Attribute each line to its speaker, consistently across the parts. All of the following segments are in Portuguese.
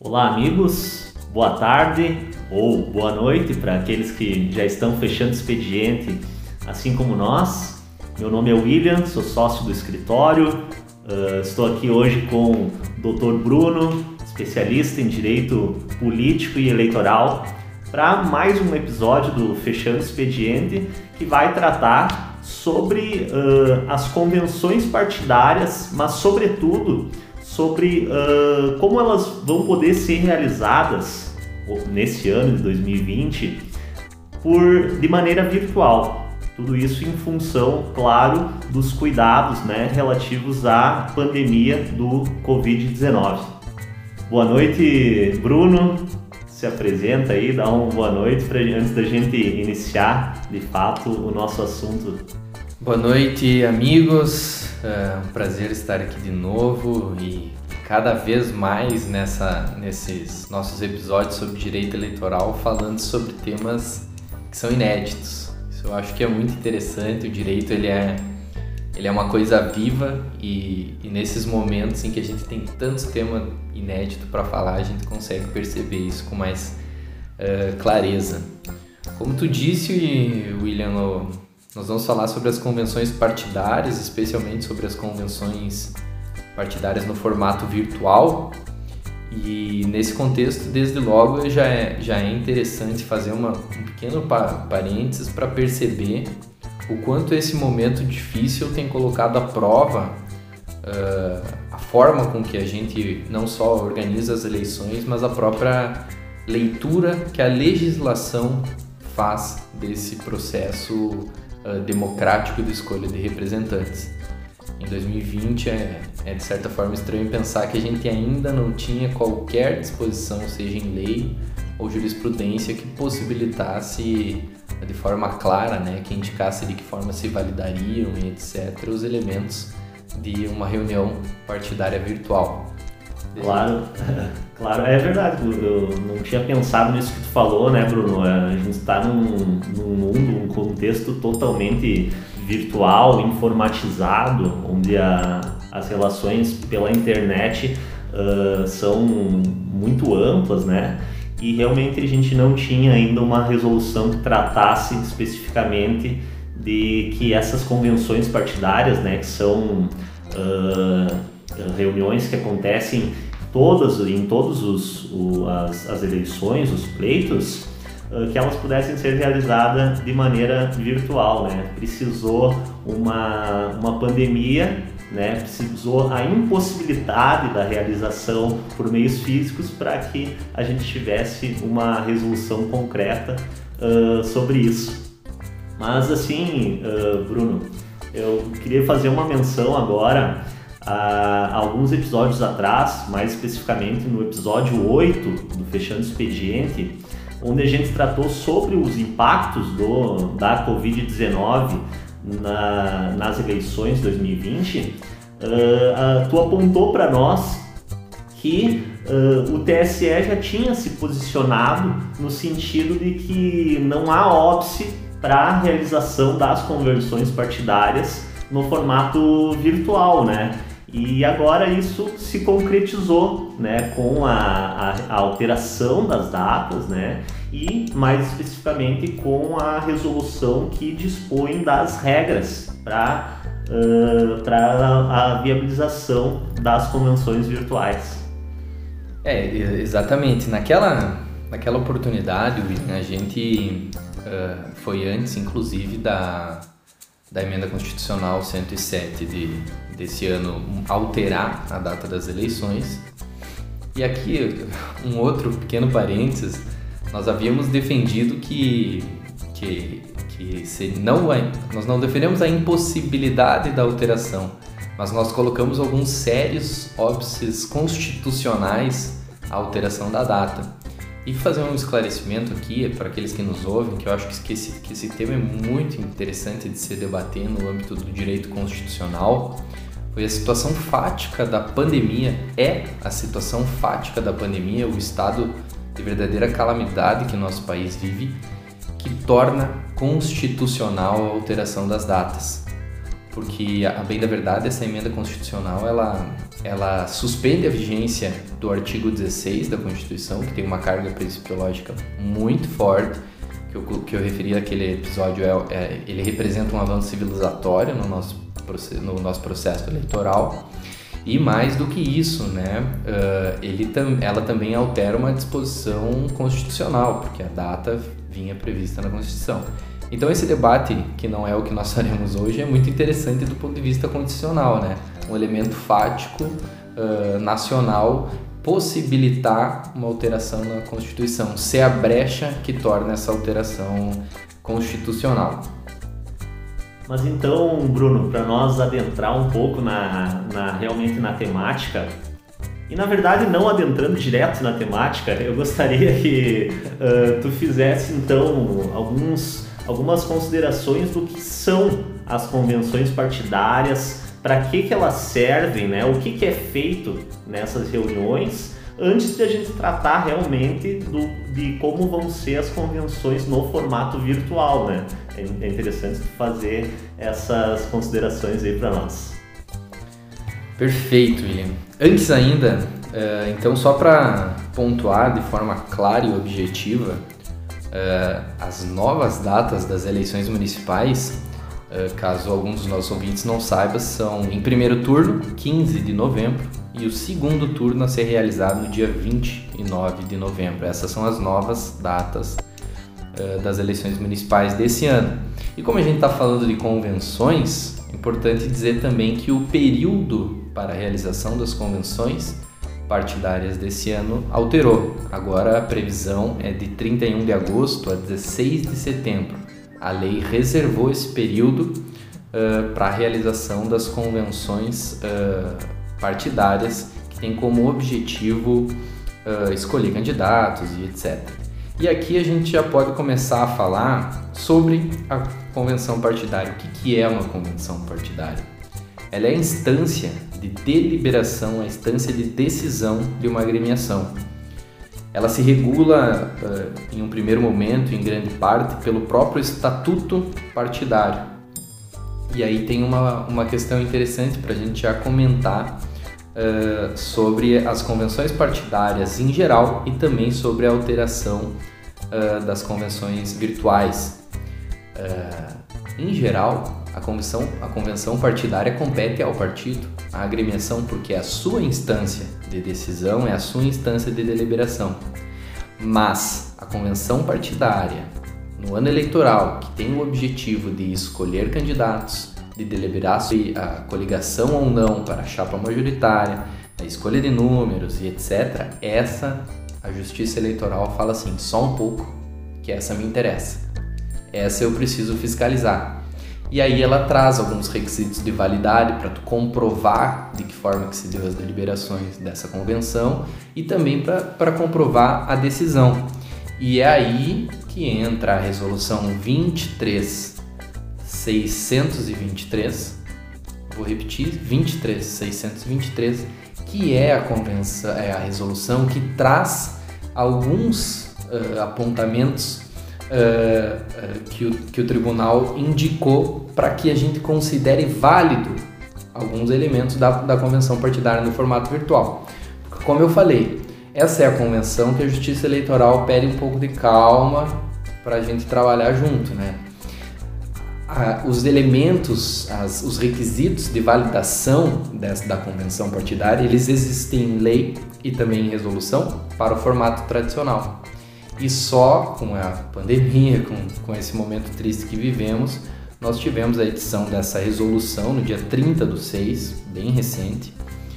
Speaker 1: Olá, amigos. Boa tarde ou boa noite para aqueles que já estão fechando expediente, assim como nós. Meu nome é William, sou sócio do escritório. Uh, estou aqui hoje com o Dr. Bruno, especialista em direito político e eleitoral, para mais um episódio do Fechando Expediente que vai tratar sobre uh, as convenções partidárias, mas sobretudo sobre uh, como elas vão poder ser realizadas nesse ano de 2020 por de maneira virtual. Tudo isso em função, claro, dos cuidados né, relativos à pandemia do Covid-19. Boa noite, Bruno. Se apresenta aí, dá uma boa noite pra, antes da gente iniciar de fato o nosso assunto.
Speaker 2: Boa noite, amigos. É um prazer estar aqui de novo e cada vez mais nessa, nesses nossos episódios sobre direito eleitoral falando sobre temas que são inéditos. Isso eu acho que é muito interessante. O direito ele é, ele é uma coisa viva e, e nesses momentos em que a gente tem tantos temas inéditos para falar, a gente consegue perceber isso com mais uh, clareza. Como tu disse, William, nós vamos falar sobre as convenções partidárias, especialmente sobre as convenções partidárias no formato virtual. E nesse contexto, desde logo, já é, já é interessante fazer uma, um pequeno parênteses para perceber o quanto esse momento difícil tem colocado à prova uh, a forma com que a gente não só organiza as eleições, mas a própria leitura que a legislação faz desse processo uh, democrático de escolha de representantes. Em 2020 é, é de certa forma estranho pensar que a gente ainda não tinha qualquer disposição, seja em lei ou jurisprudência, que possibilitasse de forma clara, né, que indicasse de que forma se validariam e etc. os elementos de uma reunião partidária virtual.
Speaker 1: Claro, claro, é verdade. Eu não tinha pensado nisso que tu falou, né, Bruno? A gente está num, num mundo, um contexto totalmente virtual, informatizado, onde a, as relações pela internet uh, são muito amplas, né? E realmente a gente não tinha ainda uma resolução que tratasse especificamente de que essas convenções partidárias, né, que são uh, reuniões que acontecem todas em todas as, as eleições, os pleitos, uh, que elas pudessem ser realizadas de maneira virtual, né? Precisou uma, uma pandemia, né? Precisou a impossibilidade da realização por meios físicos para que a gente tivesse uma resolução concreta uh, sobre isso. Mas assim, uh, Bruno, eu queria fazer uma menção agora alguns episódios atrás, mais especificamente no episódio 8 do Fechando Expediente, onde a gente tratou sobre os impactos do, da Covid-19 na, nas eleições de 2020, uh, uh, tu apontou para nós que uh, o TSE já tinha se posicionado no sentido de que não há óbice para a realização das conversões partidárias no formato virtual, né? E agora isso se concretizou né, com a, a, a, alteração das datas né, e, mais especificamente, com a resolução que dispõe das regras para uh, a viabilização das convenções virtuais.
Speaker 2: É, exatamente. Naquela, naquela oportunidade, a gente uh, foi antes, inclusive, da, da emenda constitucional 107 de, desse ano alterar a data das eleições. E aqui um outro pequeno parênteses, nós havíamos defendido que, que, que se não, nós não defendemos a impossibilidade da alteração, mas nós colocamos alguns sérios óbices constitucionais a alteração da data. E fazer um esclarecimento aqui para aqueles que nos ouvem, que eu acho que esse, que esse tema é muito interessante de se debater no âmbito do direito constitucional, foi a situação fática da pandemia, é a situação fática da pandemia, o estado de verdadeira calamidade que nosso país vive, que torna constitucional a alteração das datas. Porque, a bem da verdade, essa emenda constitucional ela, ela suspende a vigência do artigo 16 da Constituição, que tem uma carga principiológica muito forte, que eu, que eu referi naquele episódio, é, é, ele representa um avanço civilizatório no nosso, no nosso processo eleitoral. E mais do que isso, né, uh, ele tam, ela também altera uma disposição constitucional, porque a data vinha prevista na Constituição. Então esse debate, que não é o que nós faremos hoje, é muito interessante do ponto de vista constitucional, né? Um elemento fático uh, nacional possibilitar uma alteração na Constituição, ser a brecha que torna essa alteração constitucional.
Speaker 1: Mas então, Bruno, para nós adentrar um pouco na, na, realmente na temática, e na verdade não adentrando direto na temática, eu gostaria que uh, tu fizesse então alguns, algumas considerações do que são as convenções partidárias, para que, que elas servem, né? o que, que é feito nessas reuniões antes de a gente tratar realmente do, de como vão ser as convenções no formato virtual, né? É, é interessante fazer essas considerações aí para nós.
Speaker 2: Perfeito, William. Antes ainda, é, então só para pontuar de forma clara e objetiva, é, as novas datas das eleições municipais, caso alguns dos nossos ouvintes não saibam, são em primeiro turno, 15 de novembro, e o segundo turno a ser realizado no dia 29 de novembro. Essas são as novas datas uh, das eleições municipais desse ano. E como a gente está falando de convenções, é importante dizer também que o período para a realização das convenções partidárias desse ano alterou. Agora a previsão é de 31 de agosto a 16 de setembro. A lei reservou esse período uh, para a realização das convenções uh, partidárias que têm como objetivo uh, escolher candidatos e etc. E aqui a gente já pode começar a falar sobre a convenção partidária. O que, que é uma convenção partidária? Ela é a instância de deliberação, a instância de decisão de uma agremiação. Ela se regula, uh, em um primeiro momento, em grande parte, pelo próprio estatuto partidário. E aí tem uma, uma questão interessante para a gente já comentar uh, sobre as convenções partidárias em geral e também sobre a alteração uh, das convenções virtuais. Em geral, a convenção, a convenção partidária compete ao partido, à agremiação, porque é a sua instância de decisão, é a sua instância de deliberação. Mas a convenção partidária, no ano eleitoral, que tem o objetivo de escolher candidatos, de deliberar sobre a coligação ou não para a chapa majoritária, a escolha de números e etc., essa a Justiça Eleitoral fala assim, só um pouco, que essa me interessa. Essa eu preciso fiscalizar. E aí ela traz alguns requisitos de validade para tu comprovar de que forma que se deu as deliberações dessa convenção e também para comprovar a decisão. E é aí que entra a resolução 23 623, vou repetir, 23, 623, que é a convenção, é a resolução que traz alguns uh, apontamentos uh, que, o, que o tribunal indicou para que a gente considere válido alguns elementos da, da convenção partidária no formato virtual. Como eu falei, essa é a convenção que a Justiça Eleitoral pede um pouco de calma para a gente trabalhar junto, né? os elementos, as, os requisitos de validação dessa, da convenção partidária, eles existem em lei e também em resolução para o formato tradicional. E só com a pandemia, com, com esse momento triste que vivemos, nós tivemos a edição dessa resolução no dia 30 do 6, bem recente,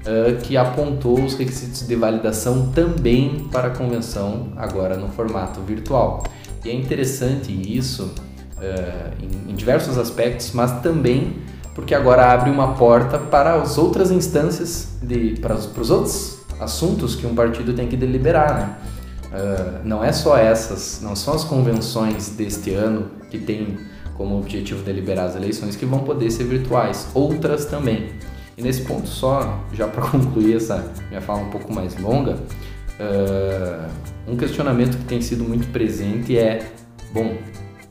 Speaker 2: uh, que apontou os requisitos de validação também para a convenção, agora no formato virtual. E é interessante isso uh, em, em diversos aspectos, mas também porque agora abre uma porta para as outras instâncias, de, para, os, para os outros assuntos que um partido tem que deliberar, né? Uh, não é só essas, não são as convenções deste ano que tem como objetivo deliberar as eleições que vão poder ser virtuais, outras também. E nesse ponto só, já para concluir essa minha fala um pouco mais longa, uh, um questionamento que tem sido muito presente é, bom,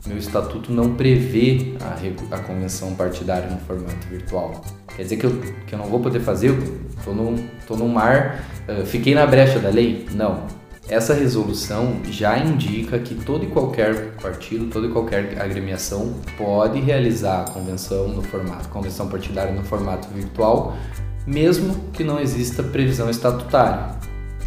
Speaker 2: meu estatuto não prevê a, a convenção partidária no formato virtual. Quer dizer que eu, que eu não vou poder fazer? Estou num, tô num mar, uh, fiquei na brecha da lei? Não. Essa resolução já indica que todo e qualquer partido, toda e qualquer agremiação pode realizar a convenção no formato, convenção partidária no formato virtual, mesmo que não exista previsão estatutária.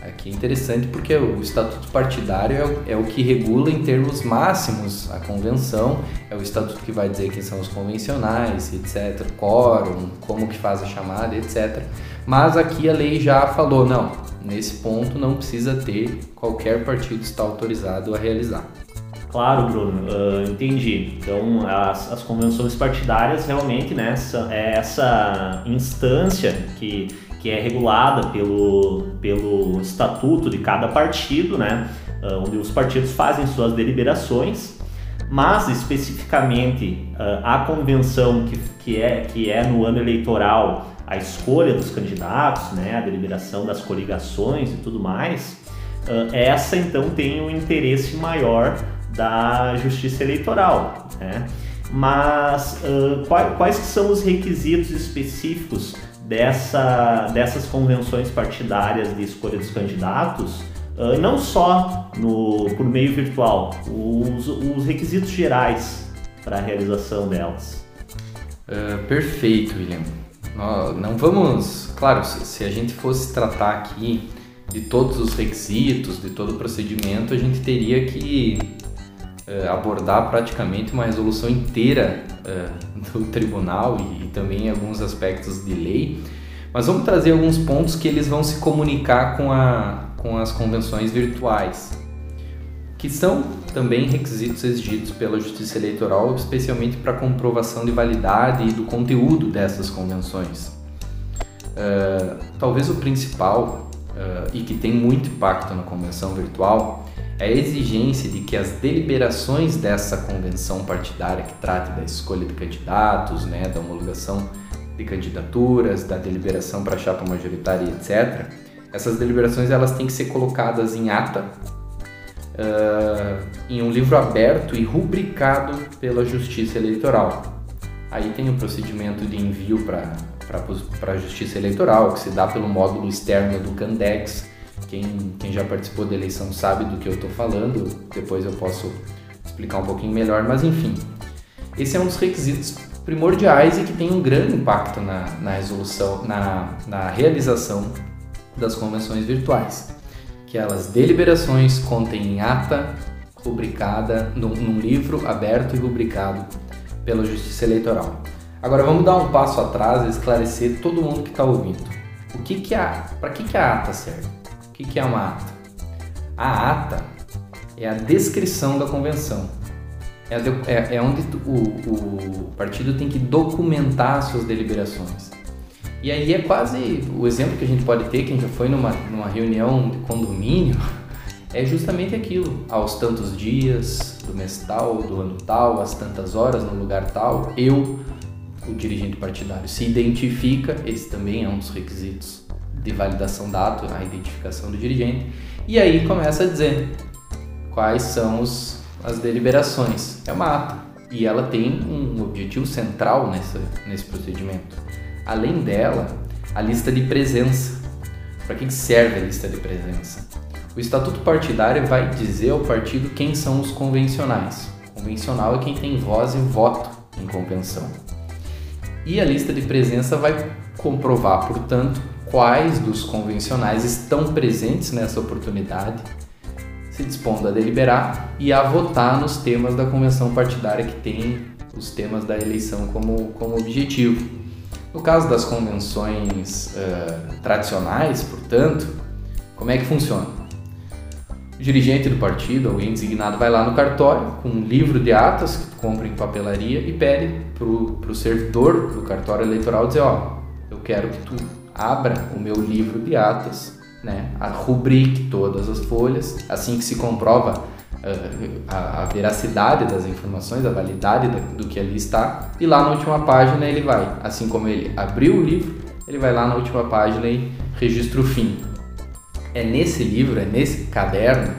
Speaker 2: Aqui é interessante porque o estatuto partidário é o, é que regula em termos máximos a convenção, é o estatuto que vai dizer quem são os convencionais, etc, quórum, como que faz a chamada, etc. Mas aqui a lei já falou, não, nesse ponto não precisa ter, qualquer partido está autorizado a realizar.
Speaker 1: Claro, Bruno, uh, entendi. Então, as, as convenções partidárias realmente, né, é essa instância que que é regulada pelo, pelo estatuto de cada partido, né? Uh, onde os partidos fazem suas deliberações, mas especificamente uh, a convenção que, que, é, que é no ano eleitoral a escolha dos candidatos, né? a deliberação das coligações e tudo mais, essa então tem o um interesse maior da justiça eleitoral. Né? Mas quais, são os requisitos específicos dessa, dessas convenções partidárias de escolha dos candidatos, não só no, por meio virtual, os, os requisitos gerais para a realização delas.
Speaker 2: Uh, perfeito, William. Uh, não vamos, claro, se, a gente fosse tratar aqui de todos os requisitos, de todo o procedimento, a gente teria que uh, abordar praticamente uma resolução inteira uh, do tribunal e, e, também alguns aspectos de lei, mas vamos trazer alguns pontos que eles vão se comunicar com, a, com as convenções virtuais, que são também requisitos exigidos pela Justiça Eleitoral, especialmente para comprovação de validade e do conteúdo dessas convenções. Uh, talvez o principal uh, e que tem muito impacto na convenção virtual é a exigência de que as deliberações dessa convenção partidária que trate da escolha de candidatos, né, da homologação de candidaturas, da deliberação para chapa majoritária, etc. Essas deliberações elas têm que ser colocadas em ata, uh, em um livro aberto e rubricado pela Justiça Eleitoral. Aí tem o procedimento de envio para a Justiça Eleitoral, que se dá pelo módulo externo do Candex. Quem, quem já participou da eleição sabe do que eu estou falando, depois eu posso explicar um pouquinho melhor, mas enfim. Esse é um dos requisitos primordiais e que tem um grande impacto na, na resolução, na, na realização das convenções virtuais. Que elas deliberações contêm ata rubricada num, num livro aberto e rubricado pela Justiça Eleitoral. Agora vamos dar um passo atrás e esclarecer todo mundo que está ouvindo. O que que a, para que que a ata serve? O que que é uma ata? A ata é a descrição da convenção. É, é, é onde o, o partido tem que documentar suas deliberações. E aí é quase o exemplo que a gente pode ter, quem já foi numa, numa reunião de condomínio, é justamente aquilo. Aos tantos dias, do mês tal, do ano tal, às tantas horas, no lugar tal, eu o dirigente partidário se identifica, esse também é um dos requisitos de validação da ato, a identificação do dirigente, e aí começa a dizer quais são os, as deliberações. É uma ata e ela tem um objetivo central nessa, nesse procedimento. Além dela, a lista de presença. Para que serve a lista de presença? O estatuto partidário vai dizer ao partido quem são os convencionais. Convencional é quem tem voz e voto em convenção. E a lista de presença vai comprovar, portanto, quais dos convencionais estão presentes nessa oportunidade, se dispondo a deliberar e a votar nos temas da convenção partidária que tem os temas da eleição como, como objetivo. No caso das convenções uh, tradicionais, portanto, como é que funciona? O dirigente do partido, alguém designado, vai lá no cartório com um livro de atas que tu compra em papelaria e pede pro, pro servidor do cartório eleitoral dizer, ó, eu quero que tu abra o meu livro de atas né, rubrique todas as folhas, assim que se comprova a, a, veracidade das informações, a validade do que ali está, e lá na última página ele vai, assim como ele abriu o livro, ele vai lá na última página e registra o fim. É nesse livro, é nesse caderno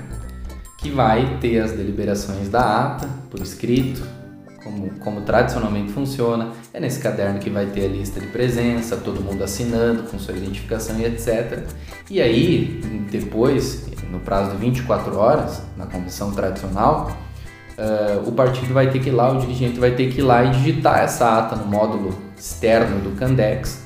Speaker 2: que vai ter as deliberações da ata por escrito, como, como tradicionalmente funciona. É nesse caderno que vai ter a lista de presença, todo mundo assinando com sua identificação e etc. E aí, depois, no prazo de 24 horas, na comissão tradicional, uh, o partido vai ter que ir lá, o dirigente vai ter que ir lá e digitar essa ata no módulo externo do Candex.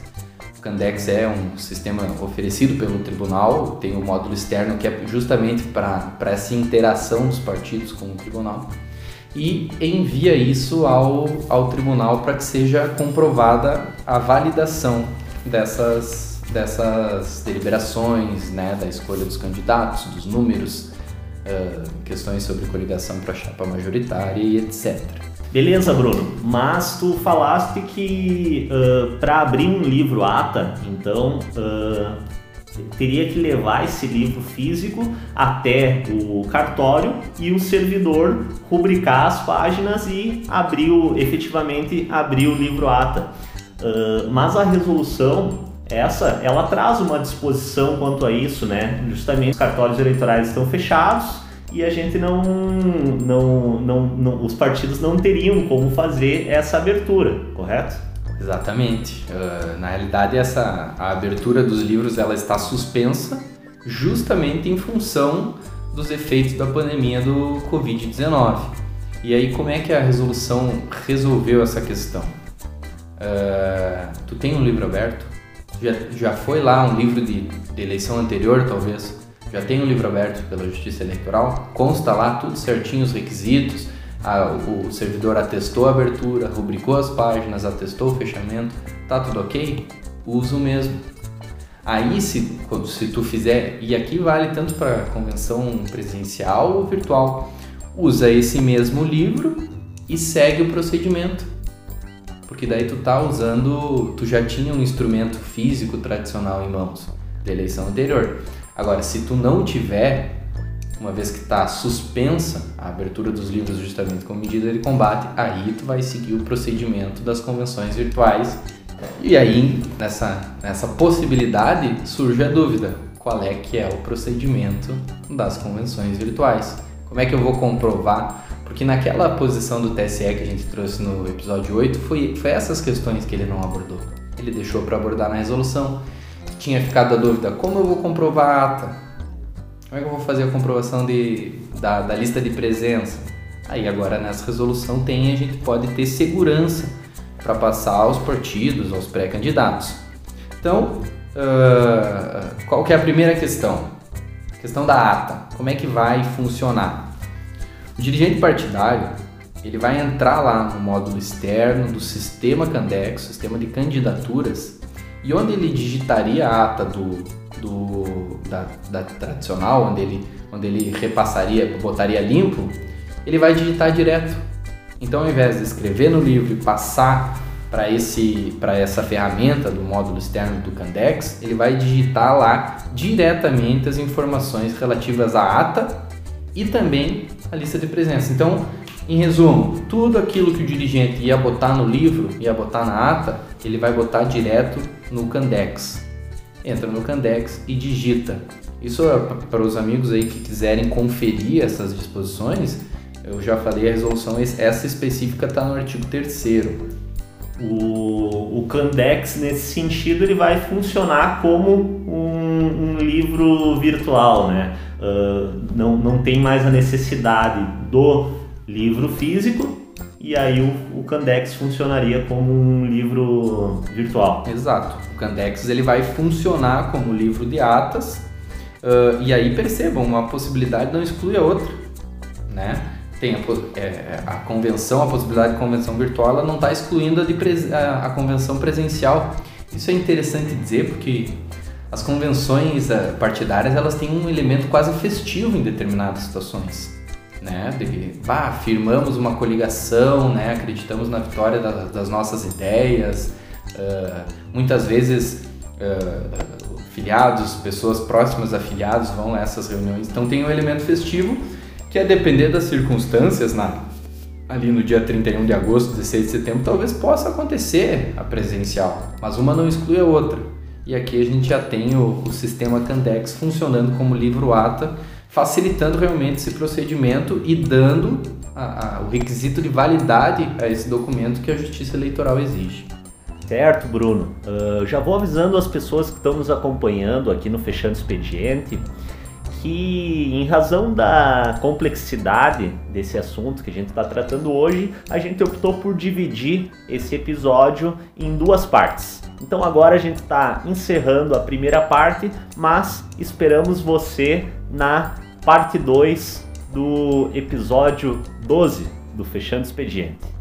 Speaker 2: O Candex é um sistema oferecido pelo tribunal, tem um módulo externo que é justamente para essa interação dos partidos com o tribunal e envia isso ao, ao tribunal para que seja comprovada a validação dessas, dessas deliberações, né, da escolha dos candidatos, dos números, uh, questões sobre coligação para chapa majoritária e etc.
Speaker 1: Beleza, Bruno. Mas tu falaste que uh, para abrir um livro ata, então uh, teria que levar esse livro físico até o cartório e o servidor rubricar as páginas e abrir o, efetivamente abrir o livro ata. Uh, mas a resolução essa ela traz uma disposição quanto a isso, né? Justamente os cartórios eleitorais estão fechados e a gente não, não, não, não os partidos não teriam como fazer essa abertura, correto?
Speaker 2: Exatamente. Uh, na realidade, essa a abertura dos livros ela está suspensa justamente em função dos efeitos da pandemia do Covid-19. E aí, como é que a resolução resolveu essa questão? Uh, tu tem um livro aberto? Já, já foi lá um livro de, de eleição anterior, talvez? Já tem um livro aberto pela Justiça Eleitoral? Consta lá tudo certinho os requisitos, a, o servidor atestou a abertura, rubricou as páginas, atestou o fechamento, tá tudo ok? Uso mesmo. Aí, se, se tu fizer, e aqui vale tanto para convenção presencial ou virtual, usa esse mesmo livro e segue o procedimento. Porque daí tu tá usando, tu já tinha um instrumento físico tradicional em mãos da eleição anterior. Agora, se tu não tiver, uma vez que está suspensa a abertura dos livros justamente como medida de combate, aí tu vai seguir o procedimento das convenções virtuais. E aí, nessa, nessa possibilidade, surge a dúvida: qual é que é o procedimento das convenções virtuais? Como é que eu vou comprovar? Porque naquela posição do TSE que a gente trouxe no episódio 8, foi, foi essas questões que ele não abordou. Ele deixou para abordar na resolução. Tinha ficado a dúvida: como eu vou comprovar a ata? Como é que eu vou fazer a comprovação de, da, da lista de presença? Aí agora nessa resolução tem, a gente pode ter segurança para passar aos partidos, aos pré-candidatos. Então, uh, qual que é a primeira questão? questão da ata. Como é que vai funcionar? O dirigente partidário ele vai entrar lá no módulo externo do sistema Candex, sistema de candidaturas, e onde ele digitaria a ata do, do, da, da, tradicional, onde ele, onde ele repassaria, botaria limpo, ele vai digitar direto. Então, ao invés de escrever no livro e passar para esse para essa ferramenta do módulo externo do Candex, ele vai digitar lá diretamente as informações relativas à ata e também a lista de presença. Então, em resumo, tudo aquilo que o dirigente ia botar no livro, ia botar na ata, ele vai botar direto no Candex entra no Candex e digita. Isso é para os amigos aí que quiserem conferir essas disposições, eu já falei a resolução, essa específica está no artigo 3
Speaker 1: o, o Candex, nesse sentido, ele vai funcionar como um, um livro virtual, né? Uh, não, não tem mais a necessidade do livro físico, e aí o, o Candex funcionaria como um livro virtual.
Speaker 2: Exato. O Candex ele vai funcionar como livro de atas uh, e aí percebam, uma possibilidade não exclui a outra, né? Tem a, é, a convenção, a possibilidade de convenção virtual, ela não está excluindo a, de a, a convenção presencial. Isso é interessante dizer porque as convenções uh, partidárias elas têm um elemento quase festivo em determinadas situações né? De, bah, firmamos uma coligação, né? Acreditamos na vitória da, das nossas ideias. Uh, muitas vezes uh, filiados, pessoas próximas a filiados vão a essas reuniões. Então tem um elemento festivo que a depender das circunstâncias na ali no dia 31 de agosto, 16 de setembro, talvez possa acontecer a presencial, mas uma não exclui a outra. E aqui a gente já tem o, o sistema Candex funcionando como livro ata, facilitando realmente esse procedimento e dando a, a, o requisito de validade a esse documento que a Justiça Eleitoral exige.
Speaker 1: Certo, Bruno. Uh, já vou avisando as pessoas que estão nos acompanhando aqui no Fechando Expediente que, em razão da complexidade desse assunto que a gente está tratando hoje, a gente optou por dividir esse episódio em duas partes. Então agora a gente está encerrando a primeira parte, mas esperamos você na parte 2 do episódio 12 do Fechando Expediente.